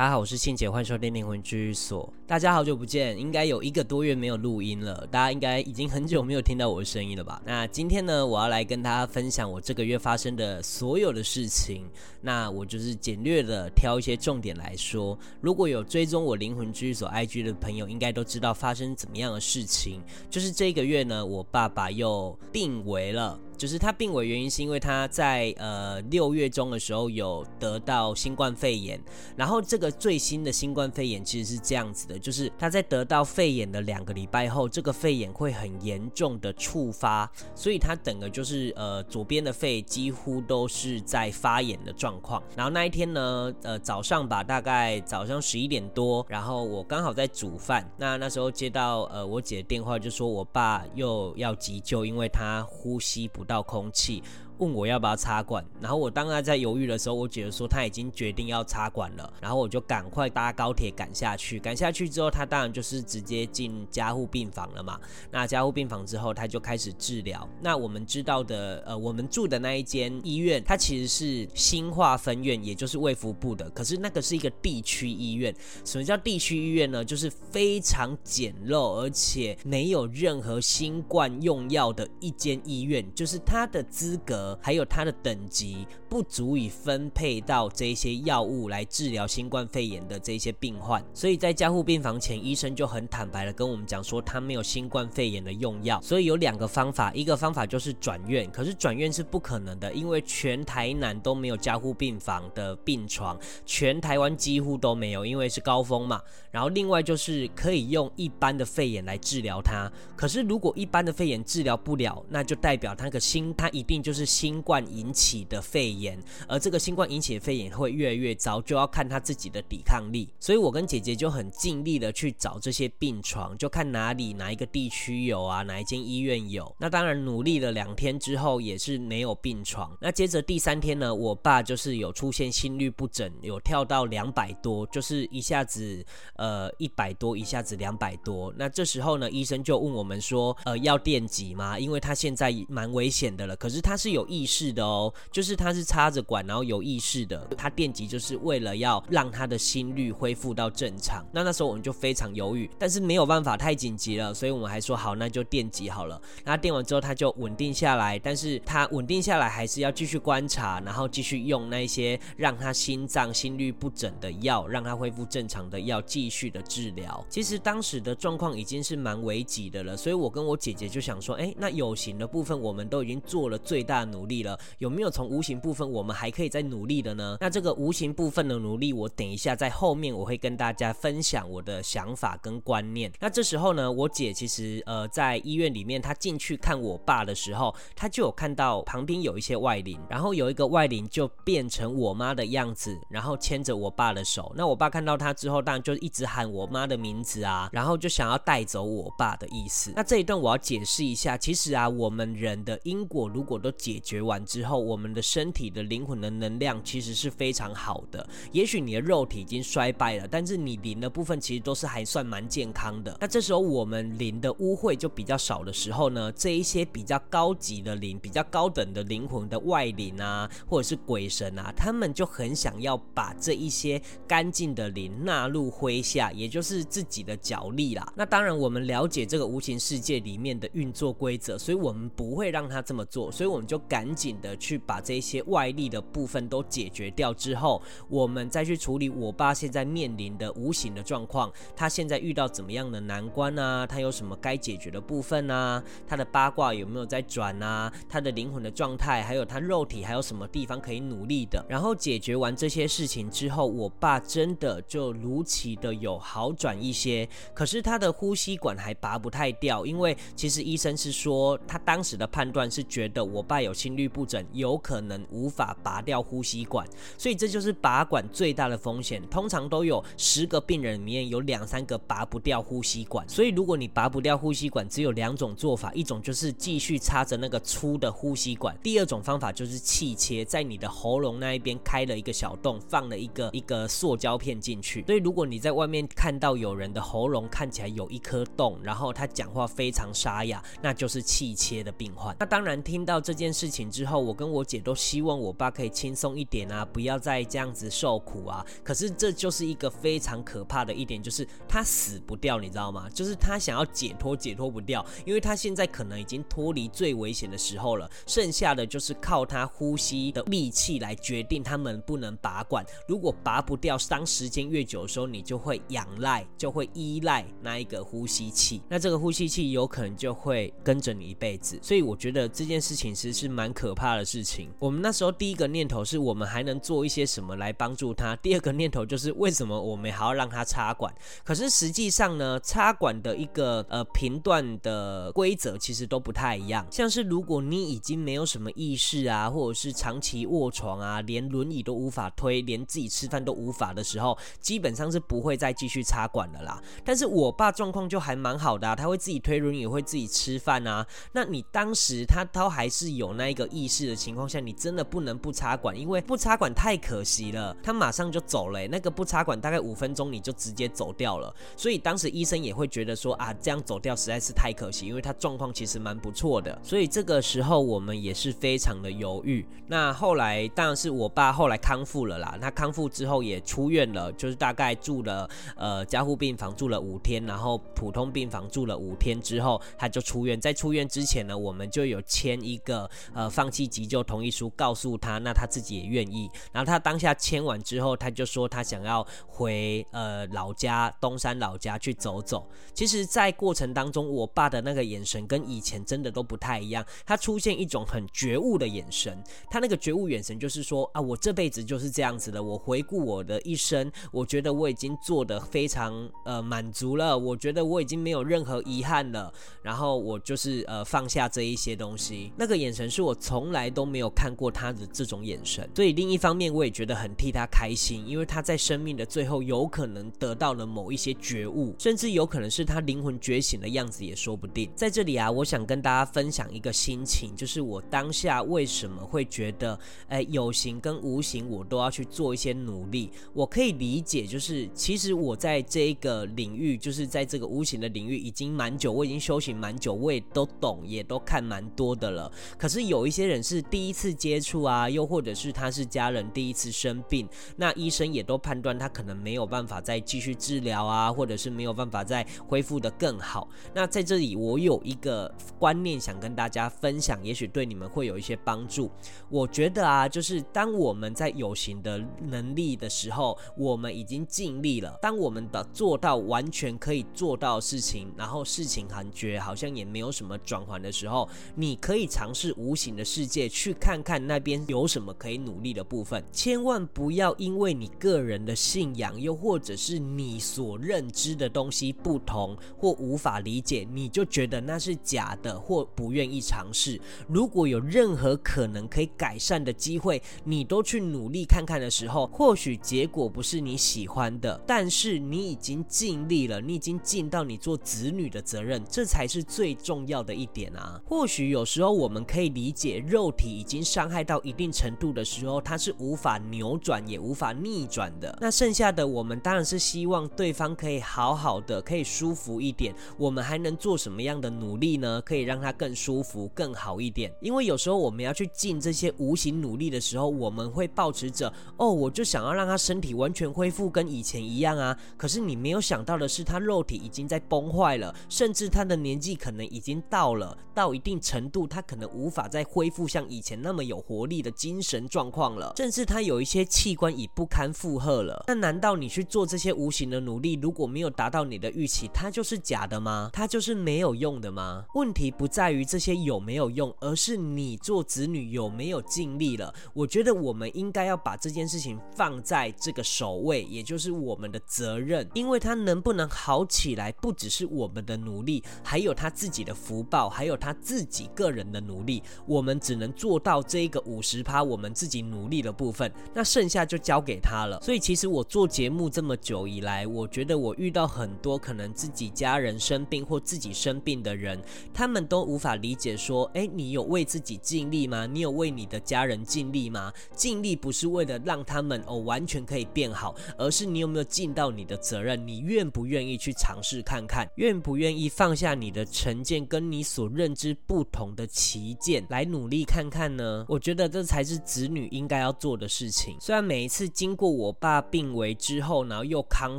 大家好，我是信姐，欢迎收听灵魂居所。大家好久不见，应该有一个多月没有录音了，大家应该已经很久没有听到我的声音了吧？那今天呢，我要来跟大家分享我这个月发生的所有的事情。那我就是简略的挑一些重点来说。如果有追踪我灵魂居所 IG 的朋友，应该都知道发生怎么样的事情。就是这个月呢，我爸爸又病危了。就是他病危原因是因为他在呃六月中的时候有得到新冠肺炎，然后这个最新的新冠肺炎其实是这样子的，就是他在得到肺炎的两个礼拜后，这个肺炎会很严重的触发，所以他整个就是呃左边的肺几乎都是在发炎的状况。然后那一天呢，呃早上吧，大概早上十一点多，然后我刚好在煮饭，那那时候接到呃我姐的电话，就说我爸又要急救，因为他呼吸不到空气。问我要不要插管，然后我当然在犹豫的时候，我姐姐说他已经决定要插管了，然后我就赶快搭高铁赶下去。赶下去之后，他当然就是直接进加护病房了嘛。那加护病房之后，他就开始治疗。那我们知道的，呃，我们住的那一间医院，它其实是新化分院，也就是卫福部的。可是那个是一个地区医院。什么叫地区医院呢？就是非常简陋，而且没有任何新冠用药的一间医院。就是它的资格。还有它的等级不足以分配到这些药物来治疗新冠肺炎的这些病患，所以在加护病房前，医生就很坦白的跟我们讲说，他没有新冠肺炎的用药，所以有两个方法，一个方法就是转院，可是转院是不可能的，因为全台南都没有加护病房的病床，全台湾几乎都没有，因为是高峰嘛。然后另外就是可以用一般的肺炎来治疗它，可是如果一般的肺炎治疗不了，那就代表他个心，他一定就是。新冠引起的肺炎，而这个新冠引起的肺炎会越来越糟，就要看他自己的抵抗力。所以我跟姐姐就很尽力的去找这些病床，就看哪里哪一个地区有啊，哪一间医院有。那当然努力了两天之后也是没有病床。那接着第三天呢，我爸就是有出现心率不整，有跳到两百多，就是一下子呃一百多，一下子两百多。那这时候呢，医生就问我们说，呃要电击吗？因为他现在蛮危险的了。可是他是有。意识的哦，就是他是插着管，然后有意识的。他电击就是为了要让他的心率恢复到正常。那那时候我们就非常犹豫，但是没有办法，太紧急了，所以我们还说好，那就电击好了。那电完之后他就稳定下来，但是他稳定下来还是要继续观察，然后继续用那些让他心脏心律不整的药，让他恢复正常的药，继续的治疗。其实当时的状况已经是蛮危急的了，所以我跟我姐姐就想说，哎，那有形的部分我们都已经做了最大努力。了，有没有从无形部分我们还可以再努力的呢？那这个无形部分的努力，我等一下在后面我会跟大家分享我的想法跟观念。那这时候呢，我姐其实呃在医院里面，她进去看我爸的时候，她就有看到旁边有一些外灵，然后有一个外灵就变成我妈的样子，然后牵着我爸的手。那我爸看到他之后，当然就一直喊我妈的名字啊，然后就想要带走我爸的意思。那这一段我要解释一下，其实啊，我们人的因果如果都解解决。完之后，我们的身体的灵魂的能量其实是非常好的。也许你的肉体已经衰败了，但是你灵的部分其实都是还算蛮健康的。那这时候我们灵的污秽就比较少的时候呢，这一些比较高级的灵、比较高等的灵魂的外灵啊，或者是鬼神啊，他们就很想要把这一些干净的灵纳入麾下，也就是自己的脚力啦。那当然，我们了解这个无形世界里面的运作规则，所以我们不会让他这么做，所以我们就赶。紧的去把这些外力的部分都解决掉之后，我们再去处理我爸现在面临的无形的状况。他现在遇到怎么样的难关啊？他有什么该解决的部分啊？他的八卦有没有在转啊？他的灵魂的状态，还有他肉体还有什么地方可以努力的？然后解决完这些事情之后，我爸真的就如期的有好转一些。可是他的呼吸管还拔不太掉，因为其实医生是说，他当时的判断是觉得我爸有心。率不整，有可能无法拔掉呼吸管，所以这就是拔管最大的风险。通常都有十个病人里面有两三个拔不掉呼吸管，所以如果你拔不掉呼吸管，只有两种做法：一种就是继续插着那个粗的呼吸管；第二种方法就是气切，在你的喉咙那一边开了一个小洞，放了一个一个塑胶片进去。所以如果你在外面看到有人的喉咙看起来有一颗洞，然后他讲话非常沙哑，那就是气切的病患。那当然听到这件事。情之后，我跟我姐都希望我爸可以轻松一点啊，不要再这样子受苦啊。可是这就是一个非常可怕的一点，就是他死不掉，你知道吗？就是他想要解脱，解脱不掉，因为他现在可能已经脱离最危险的时候了，剩下的就是靠他呼吸的力气来决定他能不能拔管。如果拔不掉，当时间越久的时候，你就会仰赖，就会依赖那一个呼吸器，那这个呼吸器有可能就会跟着你一辈子。所以我觉得这件事情其实是蛮蛮可怕的事情。我们那时候第一个念头是我们还能做一些什么来帮助他，第二个念头就是为什么我们还要让他插管？可是实际上呢，插管的一个呃频段的规则其实都不太一样。像是如果你已经没有什么意识啊，或者是长期卧床啊，连轮椅都无法推，连自己吃饭都无法的时候，基本上是不会再继续插管的啦。但是我爸状况就还蛮好的，他会自己推轮椅，会自己吃饭啊。那你当时他都还是有那一个意识的情况下，你真的不能不插管，因为不插管太可惜了。他马上就走了，那个不插管大概五分钟你就直接走掉了。所以当时医生也会觉得说啊，这样走掉实在是太可惜，因为他状况其实蛮不错的。所以这个时候我们也是非常的犹豫。那后来当然是我爸后来康复了啦，他康复之后也出院了，就是大概住了呃加护病房住了五天，然后普通病房住了五天之后，他就出院。在出院之前呢，我们就有签一个呃放弃急救同意书，告诉他，那他自己也愿意。然后他当下签完之后，他就说他想要回呃老家东山老家去走走。其实，在过程当中，我爸的那个眼神跟以前真的都不太一样，他出现一种很觉悟的眼神。他那个觉悟眼神就是说啊，我这辈子就是这样子的。我回顾我的一生，我觉得我已经做得非常呃满足了，我觉得我已经没有任何遗憾了。然后我就是呃放下这一些东西，那个眼神是是我从来都没有看过他的这种眼神。所以另一方面，我也觉得很替他开心，因为他在生命的最后有可能得到了某一些觉悟，甚至有可能是他灵魂觉醒的样子也说不定。在这里啊，我想跟大家分享一个心情，就是我当下为什么会觉得，哎，有形跟无形我都要去做一些努力。我可以理解，就是其实我在这一个领域，就是在这个无形的领域已经蛮久，我已经修行蛮久，我也都懂，也都看蛮多的了。可是有一些人是第一次接触啊，又或者是他是家人第一次生病，那医生也都判断他可能没有办法再继续治疗啊，或者是没有办法再恢复的更好。那在这里，我有一个观念想跟大家分享，也许对你们会有一些帮助。我觉得啊，就是当我们在有形的能力的时候，我们已经尽力了。当我们的做到完全可以做到的事情，然后事情感觉好像也没有什么转圜的时候，你可以尝试无形的世界去看看那边有什么可以努力的部分。千万不要因为你个人的信仰，又或者是你所认知的东西不同或无法理解，你就觉得那是假的或不愿意尝试。如果有任何可能可以改善的机会，你都去努力看看的时候，或许结果不是你喜欢的，但是你已经尽力了，你已经尽到你做子女的责任，这才是最重要的一点啊。或许有时候我们可以理解，肉体已经伤害到一定程度的时候，它是无法扭转也无法逆转的。那剩下的我们当然是希望对方可以好好的，可以舒服一点。我们还能做什么样的努力呢？可以让他更舒服、更好一点。因为有时候我们要去尽这些无形努力的时候，我们会抱持着哦，我就想要让他身体完全恢复跟以前一样啊。可是你没有想到的是，他肉体已经在崩坏了，甚至他的年纪可能已经到了，到一定程度，他可能无法再恢复像以前那么有活力的精神状况了，甚至他有一些器官已不堪负荷了。那难道你去做这些无形的努力，如果没有达到你的预期，它就是假的吗？它就是没有用的吗？问题不在于这些有没有用，而是你做子女有没有尽力了。我觉得我们应该要把这件事情放在这个首位，也就是我们的责任，因为他能不能好起来，不只是我们的努力，还有他自己的福报，还有他自己个人的努力。我们只能做到这一个五十趴，我们自己努力的部分，那剩下就交给他了。所以其实我做节目这么久以来，我觉得我遇到很多可能自己家人生病或自己生病的人，他们都无法理解说，诶，你有为自己尽力吗？你有为你的家人尽力吗？尽力不是为了让他们哦完全可以变好，而是你有没有尽到你的责任？你愿不愿意去尝试看看？愿不愿意放下你的成见，跟你所认知不同的歧见来来努力看看呢？我觉得这才是子女应该要做的事情。虽然每一次经过我爸病危之后，然后又康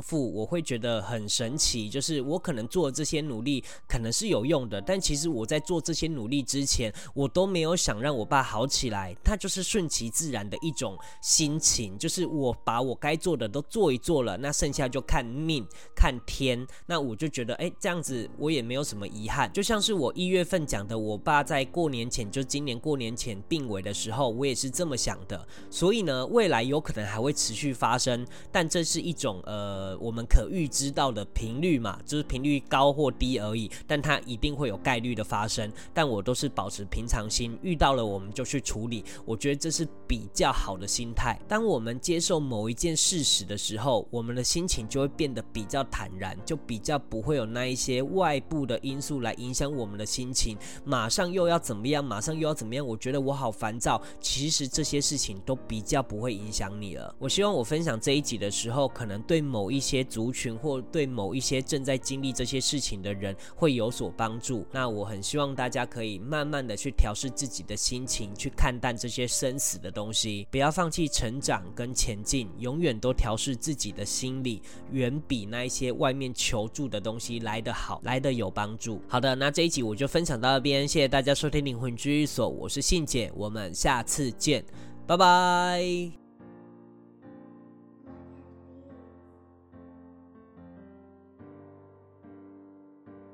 复，我会觉得很神奇，就是我可能做这些努力可能是有用的，但其实我在做这些努力之前，我都没有想让我爸好起来，他就是顺其自然的一种心情，就是我把我该做的都做一做了，那剩下就看命看天。那我就觉得，哎，这样子我也没有什么遗憾。就像是我一月份讲的，我爸在过年前，就今年过年前病危的时候，我也是这么想的。所以呢，未来有可能还会持续发生，但这是一种呃，我们可预知到的频率嘛，就是频率高或低而已。但它一定会有概率的发生。但我都是保持平常心，遇到了我们就去处理。我觉得这是比较好的心态。当我们接受某一件事实的时候，我们的心情就会变得比较坦然，就比较不会有那一些外部的因素来影响我们的心情。马上又要怎么样？马上又要怎么样？我觉得我好烦躁。其实这些事情都比较不会影响你了。我希望我分享这一集的时候，可能对某一些族群或对某一些正在经历这些事情的人会有所帮助。那我很希望大家可以慢慢的去调试自己的心情，去看淡这些生死的东西，不要放弃成长跟前进，永远都调试自己的心理，远比那一些外面求助的东西来得好，来得有帮助。好的，那这一集我就分享到这边，谢谢大家收听灵魂居所，我是信姐，我们下次见，拜拜。